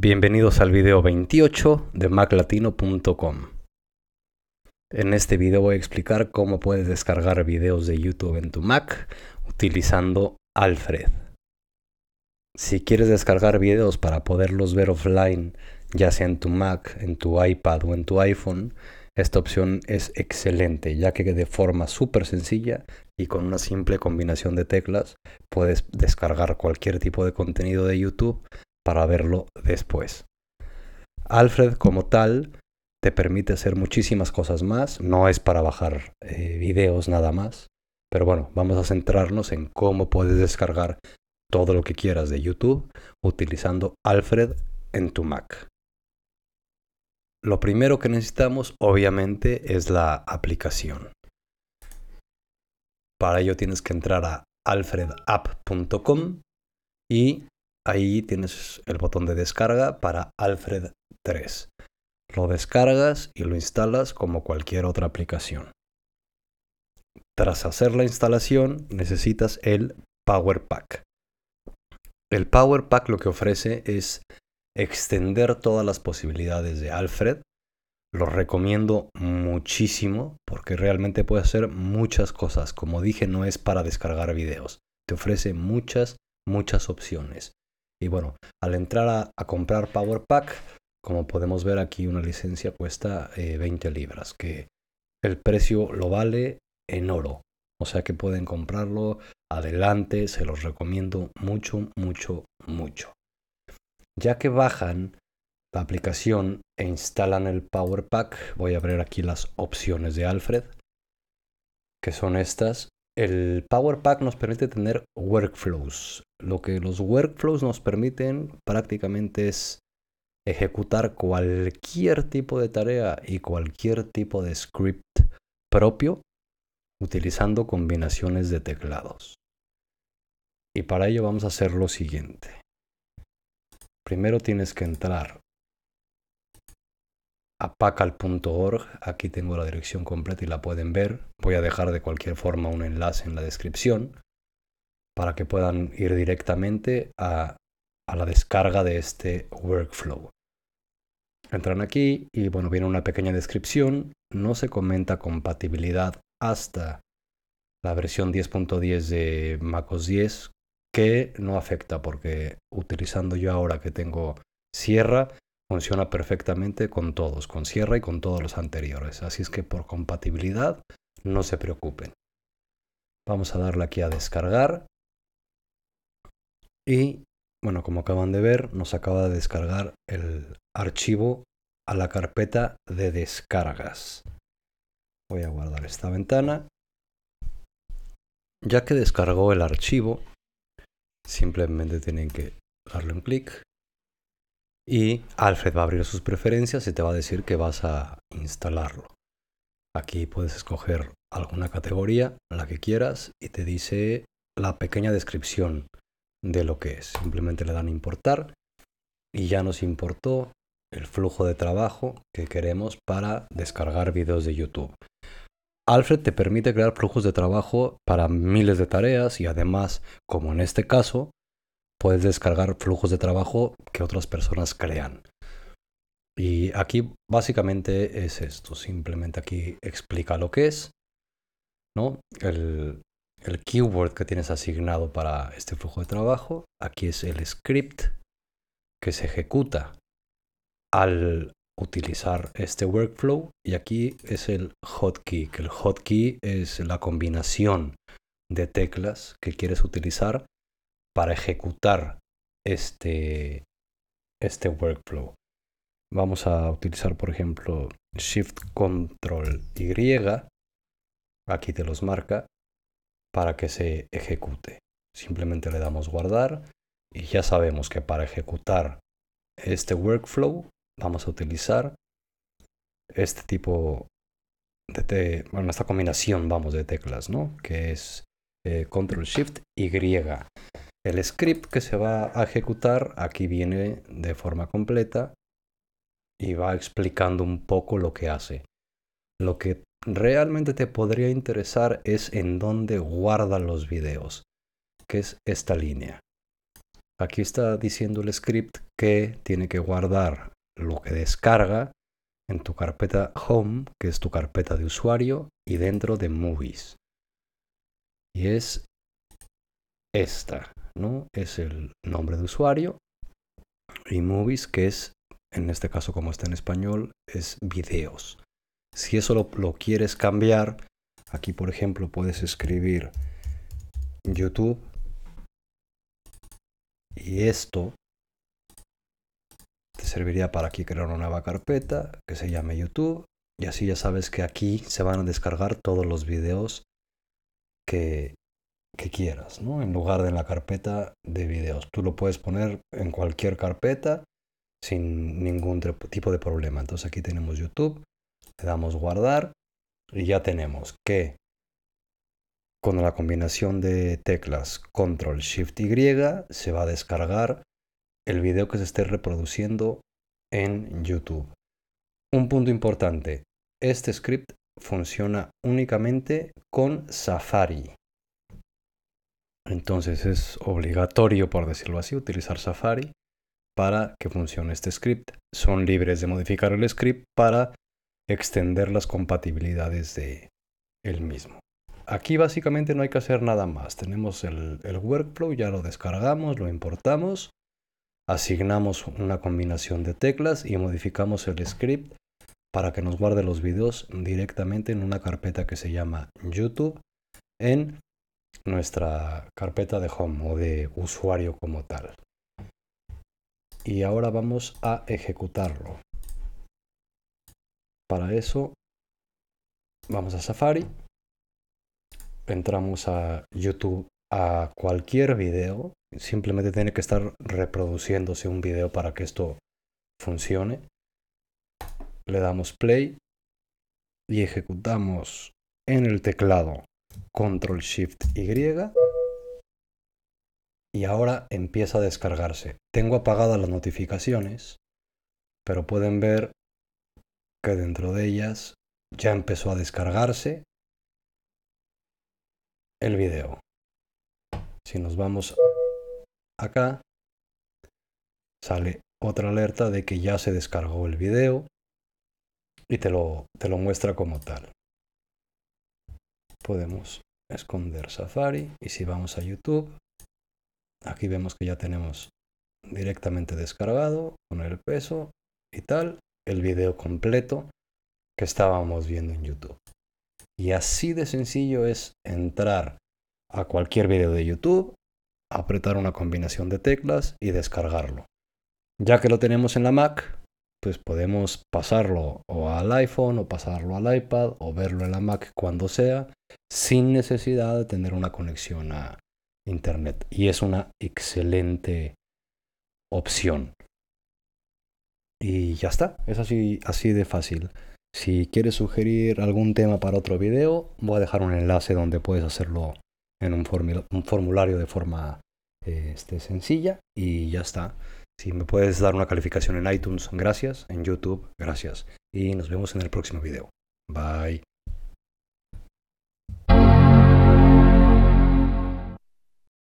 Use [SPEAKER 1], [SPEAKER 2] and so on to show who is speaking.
[SPEAKER 1] Bienvenidos al video 28 de maclatino.com. En este video voy a explicar cómo puedes descargar videos de YouTube en tu Mac utilizando Alfred. Si quieres descargar videos para poderlos ver offline, ya sea en tu Mac, en tu iPad o en tu iPhone, esta opción es excelente, ya que de forma súper sencilla y con una simple combinación de teclas puedes descargar cualquier tipo de contenido de YouTube para verlo después. Alfred como tal te permite hacer muchísimas cosas más, no es para bajar eh, videos nada más, pero bueno, vamos a centrarnos en cómo puedes descargar todo lo que quieras de YouTube utilizando Alfred en tu Mac. Lo primero que necesitamos obviamente es la aplicación. Para ello tienes que entrar a alfredapp.com y Ahí tienes el botón de descarga para Alfred 3. Lo descargas y lo instalas como cualquier otra aplicación. Tras hacer la instalación necesitas el Power Pack. El Power Pack lo que ofrece es extender todas las posibilidades de Alfred. Lo recomiendo muchísimo porque realmente puede hacer muchas cosas. Como dije, no es para descargar videos. Te ofrece muchas, muchas opciones. Y bueno, al entrar a, comprar Power Pack, como podemos ver aquí una licencia cuesta 20 eh, libras, que el precio lo vale en oro. O sea que pueden comprarlo adelante, se los recomiendo mucho, mucho, mucho. Ya que bajan la aplicación e instalan el Power Pack, voy a abrir aquí las opciones de Alfred, que son estas. El Power Pack nos permite tener workflows. Lo que los workflows nos permiten prácticamente es ejecutar cualquier tipo de tarea y cualquier tipo de script propio utilizando combinaciones de teclados. Y para ello vamos a hacer lo siguiente. Primero tienes que entrar a pacal.org. Aquí tengo la dirección completa y la pueden ver. Voy a dejar de cualquier forma un enlace en la descripción para que puedan ir directamente a, la descarga de este workflow. Entran aquí y bueno, viene una pequeña descripción. No se comenta compatibilidad hasta la versión 10.10 de MacOS 10, que no afecta porque utilizando yo ahora que tengo Sierra, funciona perfectamente con todos, con Sierra y con todos los anteriores. Así es que por compatibilidad no se preocupen. Vamos a darle aquí a descargar y bueno, como acaban de ver, nos acaba de descargar el archivo a la carpeta de descargas. Voy a guardar esta ventana. Ya que descargó el archivo, simplemente tienen que darle un clic y Alfred va a abrir sus preferencias y te va a decir que vas a instalarlo. Aquí puedes escoger alguna categoría, la que quieras, y te dice la pequeña descripción de lo que es. Simplemente le dan importar y ya nos importó el flujo de trabajo que queremos para descargar videos de YouTube. Alfred te permite crear flujos de trabajo para miles de tareas y además, como en este caso, puedes descargar flujos de trabajo que otras personas crean. Y aquí básicamente es esto, simplemente aquí explica lo que es, ¿no? El, el keyword que tienes asignado para este flujo de trabajo. Aquí es el script que se ejecuta al utilizar este workflow y aquí es el hotkey, que el hotkey es la combinación de teclas que quieres utilizar para ejecutar este, este workflow. Vamos a utilizar, por ejemplo, Shift Control Y. Aquí te los marca para que se ejecute. Simplemente le damos guardar y ya sabemos que para ejecutar este workflow vamos a utilizar este tipo de, bueno, esta combinación, vamos, de teclas, ¿no? Que es eh, Control Shift Y. El script que se va a ejecutar aquí viene de forma completa y va explicando un poco lo que hace. Lo que realmente te podría interesar es en dónde guarda los videos, que es esta línea. Aquí está diciendo el script que tiene que guardar lo que descarga en tu carpeta Home, que es tu carpeta de usuario, y dentro de Movies. Y es esta, ¿no? Es el nombre de usuario. Y Movies, que es, en este caso como está en español, es videos. Si eso lo, lo quieres cambiar, aquí por ejemplo puedes escribir YouTube. Y esto te serviría para aquí crear una nueva carpeta que se llame YouTube. Y así ya sabes que aquí se van a descargar todos los videos que, que quieras, ¿no? En lugar de en la carpeta de videos. Tú lo puedes poner en cualquier carpeta sin ningún tipo de problema. Entonces aquí tenemos YouTube, le damos guardar y ya tenemos que con la combinación de teclas Control Shift Y se va a descargar el video que se esté reproduciendo en YouTube. Un punto importante, este script funciona únicamente con Safari. Entonces es obligatorio, por decirlo así, utilizar Safari para que funcione este script. Son libres de modificar el script para extender las compatibilidades de el mismo. Aquí básicamente no hay que hacer nada más. Tenemos el, workflow, ya lo descargamos, lo importamos, asignamos una combinación de teclas y modificamos el script para que nos guarde los videos directamente en una carpeta que se llama YouTube en nuestra carpeta de home o de usuario como tal. Y ahora vamos a ejecutarlo. Para eso vamos a Safari entramos a YouTube a cualquier video, simplemente tiene que estar reproduciéndose un video para que esto funcione. Le damos play y ejecutamos en el teclado Control Shift Y. Y ahora empieza a descargarse. Tengo apagadas las notificaciones, pero pueden ver que dentro de ellas ya empezó a descargarse el video. Si nos vamos acá, sale otra alerta de que ya se descargó el video y te lo, te lo muestra como tal. Podemos esconder Safari y si vamos a YouTube, aquí vemos que ya tenemos directamente descargado con el peso y tal el video completo que estábamos viendo en YouTube. Y así de sencillo es entrar a cualquier video de YouTube, apretar una combinación de teclas y descargarlo. Ya que lo tenemos en la Mac, podemos pasarlo o al iPhone o pasarlo al iPad o verlo en la Mac cuando sea, sin necesidad de tener una conexión a Internet. Y es una excelente opción. Y ya está, es así, así de fácil. Si quieres sugerir algún tema para otro video, voy a dejar un enlace donde puedes hacerlo en un, formulario de forma este, sencilla y ya está. Si me puedes dar una calificación en iTunes, gracias. En YouTube, gracias. Y nos vemos en el próximo video. Bye.